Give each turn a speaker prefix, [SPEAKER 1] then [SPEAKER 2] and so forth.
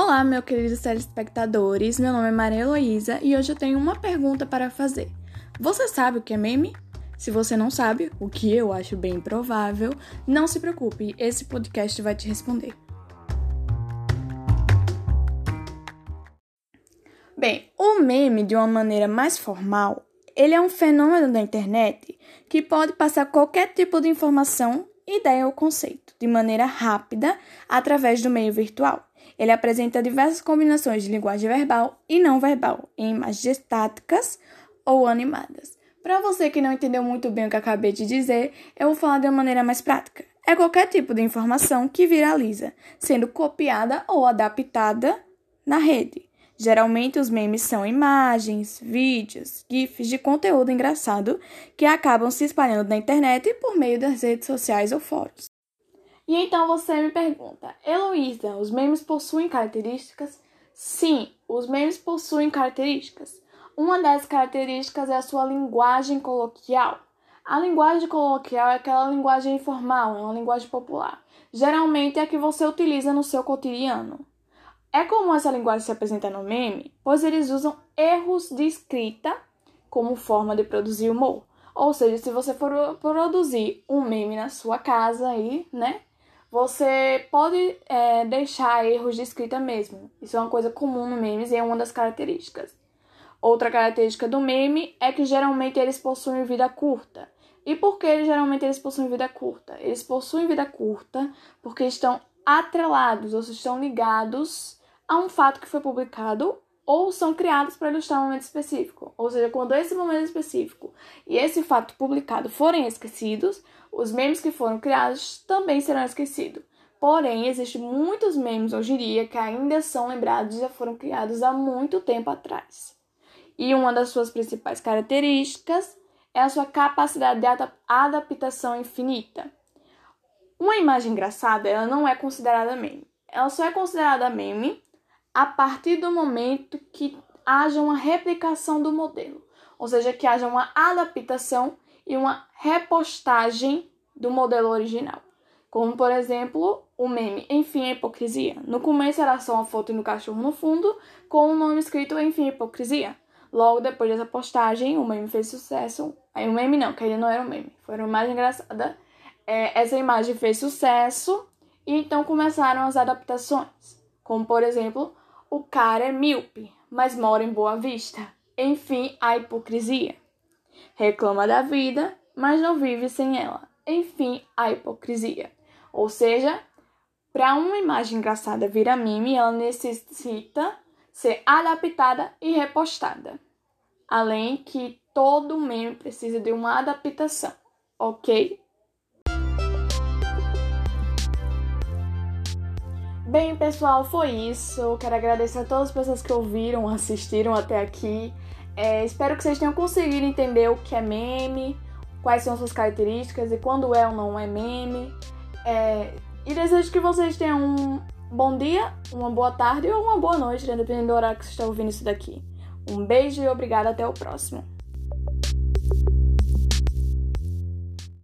[SPEAKER 1] Olá, meus queridos telespectadores. Meu nome é Maria Heloísa e hoje eu tenho uma pergunta para fazer. Você sabe o que é meme? Se você não sabe, o que eu acho bem provável, não se preocupe, esse podcast vai te responder. Bem, o meme, de uma maneira mais formal, ele é um fenômeno da internet que pode passar qualquer tipo de informação, ideia ou conceito de maneira rápida através do meio virtual. Ele apresenta diversas combinações de linguagem verbal e não verbal, em imagens estáticas ou animadas. Para você que não entendeu muito bem o que acabei de dizer, eu vou falar de uma maneira mais prática. É qualquer tipo de informação que viraliza, sendo copiada ou adaptada na rede. Geralmente os memes são imagens, vídeos, GIFs de conteúdo engraçado que acabam se espalhando na internet por meio das redes sociais ou fóruns. E então você me pergunta, Heloísa, os memes possuem características? Sim, os memes possuem características. Uma dessas características é a sua linguagem coloquial. A linguagem coloquial é aquela linguagem informal, é uma linguagem popular. Geralmente é a que você utiliza no seu cotidiano. É comum essa linguagem se apresentar no meme, pois eles usam erros de escrita como forma de produzir humor. Ou seja, se você for produzir um meme na sua casa aí, né? Você pode é, deixar erros de escrita mesmo. Isso é uma coisa comum no memes e é uma das características. Outra característica do meme é que geralmente eles possuem vida curta. E por que geralmente eles possuem vida curta? Eles possuem vida curta porque estão atrelados ou estão ligados a um fato que foi publicado ou são criados para ilustrar um momento específico. Ou seja, quando esse momento específico e esse fato publicado forem esquecidos, os memes que foram criados também serão esquecidos. Porém, existem muitos memes hoje em dia que ainda são lembrados e já foram criados há muito tempo atrás. E uma das suas principais características é a sua capacidade de adaptação infinita. Uma imagem engraçada, ela não é considerada meme. Ela só é considerada meme a partir do momento que haja uma replicação do modelo, ou seja, que haja uma adaptação e uma repostagem do modelo original. Como, por exemplo, o meme Enfim a Hipocrisia. No começo era só uma foto do cachorro no fundo, com o nome escrito Enfim a Hipocrisia. Logo depois dessa postagem, o meme fez sucesso. Aí o meme não, que ele não era um meme, foi uma imagem engraçada. É, essa imagem fez sucesso e então começaram as adaptações. Como, por exemplo, o cara é míope, mas mora em Boa Vista. Enfim, a hipocrisia. Reclama da vida, mas não vive sem ela. Enfim, a hipocrisia. Ou seja, para uma imagem engraçada virar meme, ela necessita ser adaptada e repostada. Além que todo meme precisa de uma adaptação, ok? Bem, pessoal, foi isso. quero agradecer a todas as pessoas que ouviram, assistiram até aqui. É, espero que vocês tenham conseguido entender o que é meme, quais são suas características e quando é ou não é meme. É, e desejo que vocês tenham um bom dia, uma boa tarde ou uma boa noite, dependendo do horário que você está ouvindo isso daqui. Um beijo e obrigada, até o próximo.